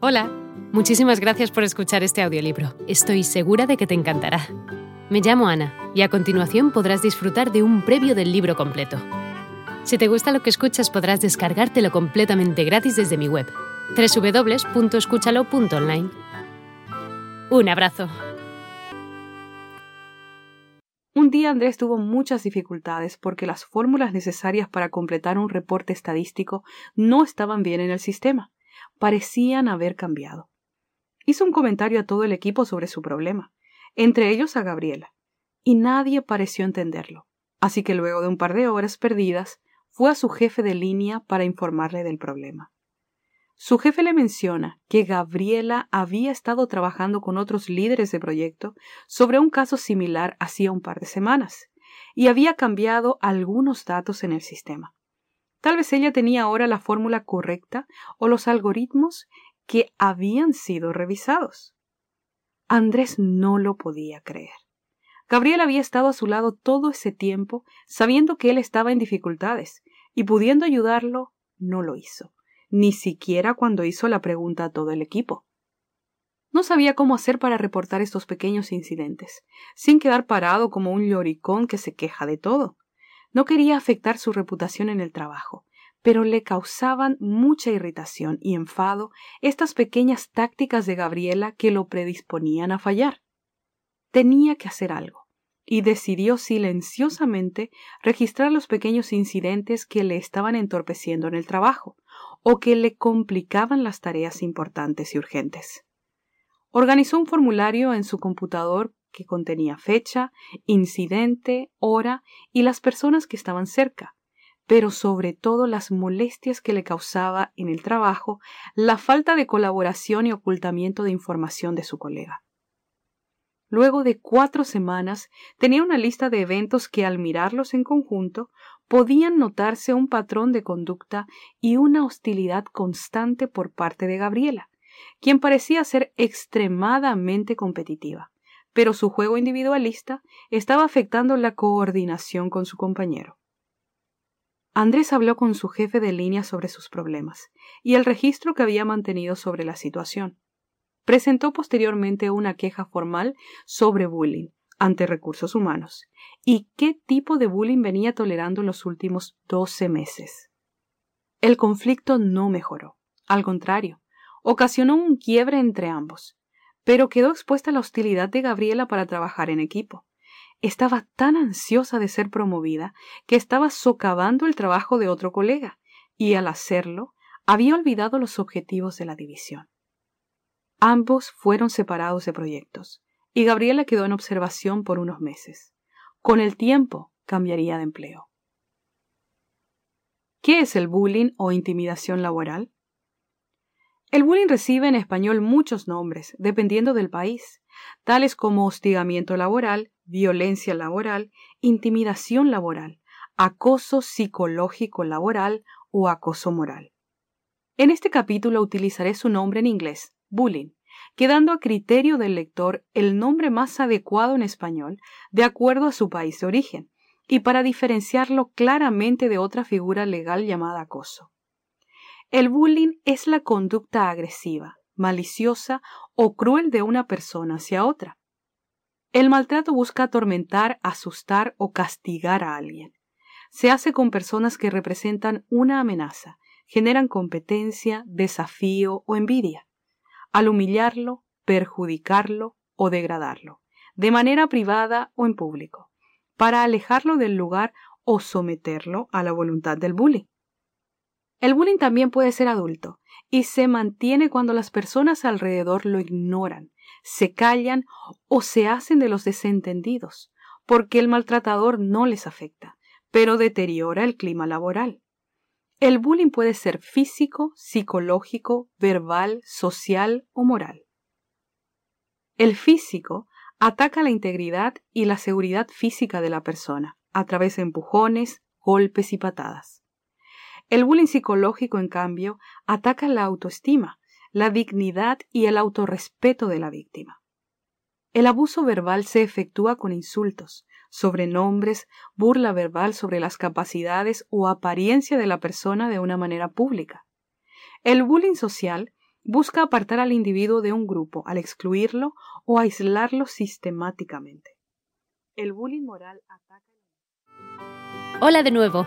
Hola, muchísimas gracias por escuchar este audiolibro. Estoy segura de que te encantará. Me llamo Ana y a continuación podrás disfrutar de un previo del libro completo. Si te gusta lo que escuchas podrás descargártelo completamente gratis desde mi web, www.escúchalo.online. Un abrazo. Un día Andrés tuvo muchas dificultades porque las fórmulas necesarias para completar un reporte estadístico no estaban bien en el sistema parecían haber cambiado. Hizo un comentario a todo el equipo sobre su problema, entre ellos a Gabriela, y nadie pareció entenderlo. Así que luego de un par de horas perdidas, fue a su jefe de línea para informarle del problema. Su jefe le menciona que Gabriela había estado trabajando con otros líderes de proyecto sobre un caso similar hacía un par de semanas, y había cambiado algunos datos en el sistema. Tal vez ella tenía ahora la fórmula correcta o los algoritmos que habían sido revisados. Andrés no lo podía creer. Gabriel había estado a su lado todo ese tiempo, sabiendo que él estaba en dificultades, y pudiendo ayudarlo, no lo hizo, ni siquiera cuando hizo la pregunta a todo el equipo. No sabía cómo hacer para reportar estos pequeños incidentes, sin quedar parado como un lloricón que se queja de todo. No quería afectar su reputación en el trabajo, pero le causaban mucha irritación y enfado estas pequeñas tácticas de Gabriela que lo predisponían a fallar. Tenía que hacer algo, y decidió silenciosamente registrar los pequeños incidentes que le estaban entorpeciendo en el trabajo, o que le complicaban las tareas importantes y urgentes. Organizó un formulario en su computador que contenía fecha, incidente, hora y las personas que estaban cerca, pero sobre todo las molestias que le causaba en el trabajo la falta de colaboración y ocultamiento de información de su colega. Luego de cuatro semanas tenía una lista de eventos que al mirarlos en conjunto podían notarse un patrón de conducta y una hostilidad constante por parte de Gabriela, quien parecía ser extremadamente competitiva pero su juego individualista estaba afectando la coordinación con su compañero. Andrés habló con su jefe de línea sobre sus problemas y el registro que había mantenido sobre la situación. Presentó posteriormente una queja formal sobre bullying ante recursos humanos y qué tipo de bullying venía tolerando en los últimos doce meses. El conflicto no mejoró. Al contrario, ocasionó un quiebre entre ambos, pero quedó expuesta a la hostilidad de Gabriela para trabajar en equipo. Estaba tan ansiosa de ser promovida que estaba socavando el trabajo de otro colega, y al hacerlo había olvidado los objetivos de la división. Ambos fueron separados de proyectos, y Gabriela quedó en observación por unos meses. Con el tiempo cambiaría de empleo. ¿Qué es el bullying o intimidación laboral? El bullying recibe en español muchos nombres, dependiendo del país, tales como hostigamiento laboral, violencia laboral, intimidación laboral, acoso psicológico laboral o acoso moral. En este capítulo utilizaré su nombre en inglés, bullying, quedando a criterio del lector el nombre más adecuado en español de acuerdo a su país de origen, y para diferenciarlo claramente de otra figura legal llamada acoso. El bullying es la conducta agresiva, maliciosa o cruel de una persona hacia otra. El maltrato busca atormentar, asustar o castigar a alguien. Se hace con personas que representan una amenaza, generan competencia, desafío o envidia. Al humillarlo, perjudicarlo o degradarlo, de manera privada o en público, para alejarlo del lugar o someterlo a la voluntad del bully. El bullying también puede ser adulto y se mantiene cuando las personas alrededor lo ignoran, se callan o se hacen de los desentendidos, porque el maltratador no les afecta, pero deteriora el clima laboral. El bullying puede ser físico, psicológico, verbal, social o moral. El físico ataca la integridad y la seguridad física de la persona a través de empujones, golpes y patadas. El bullying psicológico, en cambio, ataca la autoestima, la dignidad y el autorrespeto de la víctima. El abuso verbal se efectúa con insultos, sobrenombres, burla verbal sobre las capacidades o apariencia de la persona de una manera pública. El bullying social Busca apartar al individuo de un grupo al excluirlo o aislarlo sistemáticamente. El bullying moral ataca. Hola de nuevo.